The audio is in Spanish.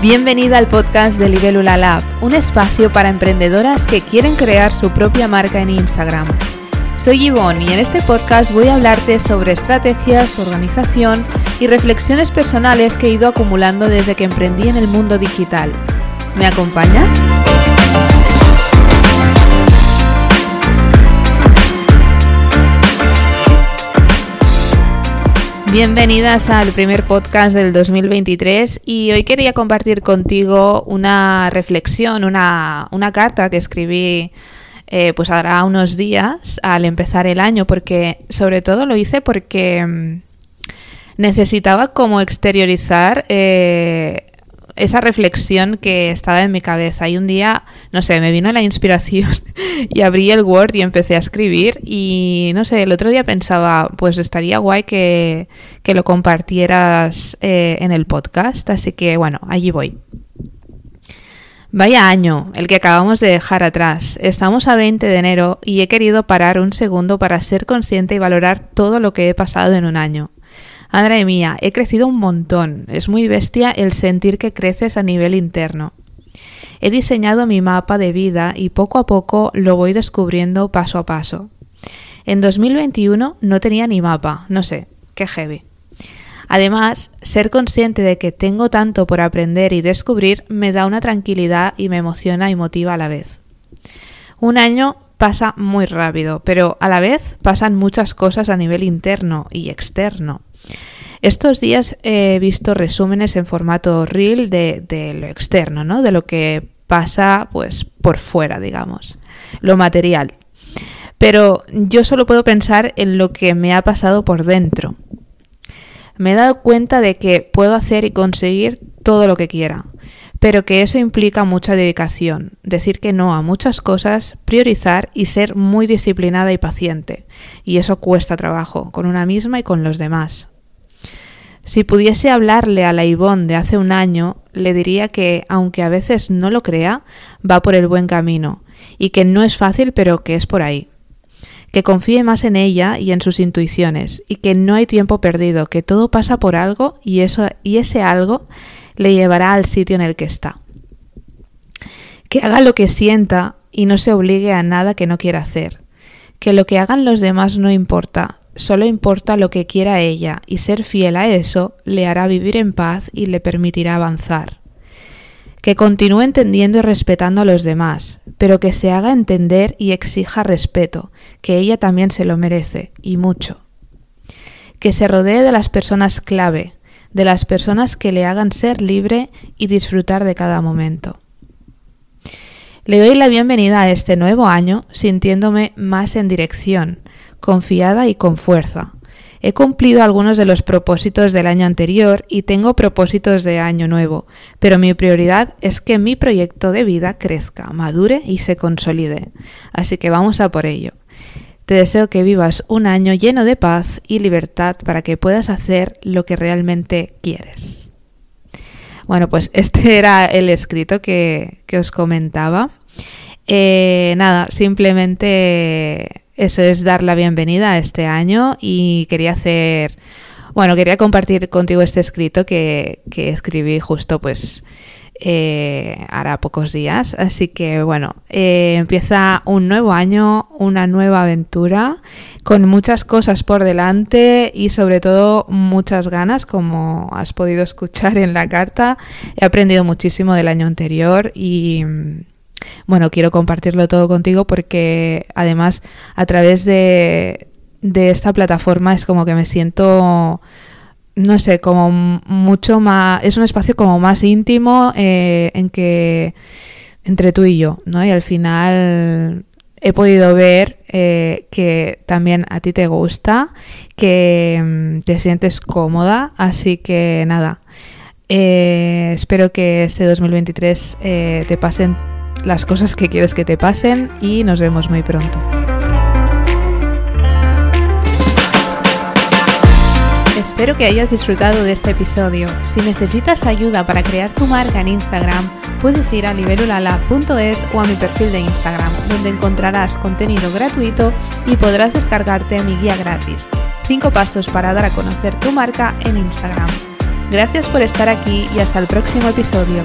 Bienvenida al podcast de Libélula Lab, un espacio para emprendedoras que quieren crear su propia marca en Instagram. Soy Yvonne y en este podcast voy a hablarte sobre estrategias, organización y reflexiones personales que he ido acumulando desde que emprendí en el mundo digital. ¿Me acompañas? Bienvenidas al primer podcast del 2023 y hoy quería compartir contigo una reflexión, una, carta que escribí eh, pues hará unos días al empezar el año porque sobre todo lo hice porque mm, necesitaba como exteriorizar eh, esa reflexión que estaba en mi cabeza. Y un día, no sé, me vino la inspiración y abrí el Word y empecé a escribir. Y no sé, el otro día pensaba, pues estaría guay que, lo compartieras eh, en el podcast. Así que bueno, allí voy. Vaya año, el que acabamos de dejar atrás. Estamos a 20 de enero y he querido parar un segundo para ser consciente y valorar todo lo que he pasado en un año. Madre mía, he crecido un montón. Es muy bestia el sentir que creces a nivel interno. He diseñado mi mapa de vida y poco a poco lo voy descubriendo paso a paso. En 2021 no tenía ni mapa, no sé, qué heavy. Además, ser consciente de que tengo tanto por aprender y descubrir me da una tranquilidad y me emociona y motiva a la vez. Un año pasa muy rápido, pero a la vez pasan muchas cosas a nivel interno y externo. Estos días he visto resúmenes en formato reel de, lo externo, ¿no? De lo que pasa pues por fuera, digamos, lo material. Pero yo solo puedo pensar en lo que me ha pasado por dentro. Me he dado cuenta de que puedo hacer y conseguir todo lo que quiera, pero que eso implica mucha dedicación, decir que no a muchas cosas, priorizar y ser muy disciplinada y paciente. Y eso cuesta trabajo, con una misma y con los demás. Si pudiese hablarle a la Ivonne de hace un año, le diría que, aunque a veces no lo crea, va por el buen camino, y que no es fácil, pero que es por ahí. Que confíe más en ella y en sus intuiciones, y que no hay tiempo perdido, que todo pasa por algo y eso y ese algo le llevará al sitio en el que está. Que haga lo que sienta y no se obligue a nada que no quiera hacer. Que lo que hagan los demás no importa, solo importa lo que quiera ella y ser fiel a eso le hará vivir en paz y le permitirá avanzar. Que continúe entendiendo y respetando a los demás, pero que se haga entender y exija respeto, que ella también se lo merece, y mucho. Que se rodee de las personas clave, de las personas que le hagan ser libre y disfrutar de cada momento. Le doy la bienvenida a este nuevo año sintiéndome más en dirección, confiada y con fuerza. He cumplido algunos de los propósitos del año anterior y tengo propósitos de año nuevo, pero mi prioridad es que mi proyecto de vida crezca, madure y se consolide. Así que vamos a por ello. Te deseo que vivas un año lleno de paz y libertad para que puedas hacer lo que realmente quieres. Bueno, pues este era el escrito que, os comentaba. Eh, nada, simplemente eso es dar la bienvenida a este año y quería hacer, bueno, quería compartir contigo este escrito que, escribí justo pues eh, hará pocos días. Así que bueno, eh, empieza un nuevo año, una nueva aventura, con muchas cosas por delante y sobre todo muchas ganas, como has podido escuchar en la carta. He aprendido muchísimo del año anterior y bueno, quiero compartirlo todo contigo porque además a través de, esta plataforma es como que me siento no sé, como mucho más, es un espacio como más íntimo eh, en que entre tú y yo, ¿no? Y al final he podido ver eh, que también a ti te gusta, que mm, te sientes cómoda, así que nada, eh, espero que este 2023 te pasen las cosas que quieres que te pasen y nos vemos muy pronto. Espero que hayas disfrutado de este episodio. Si necesitas ayuda para crear tu marca en Instagram, puedes ir a liberulala.es o a mi perfil de Instagram, donde encontrarás contenido gratuito y podrás descargarte mi guía gratis. 5 pasos para dar a conocer tu marca en Instagram. Gracias por estar aquí y hasta el próximo episodio.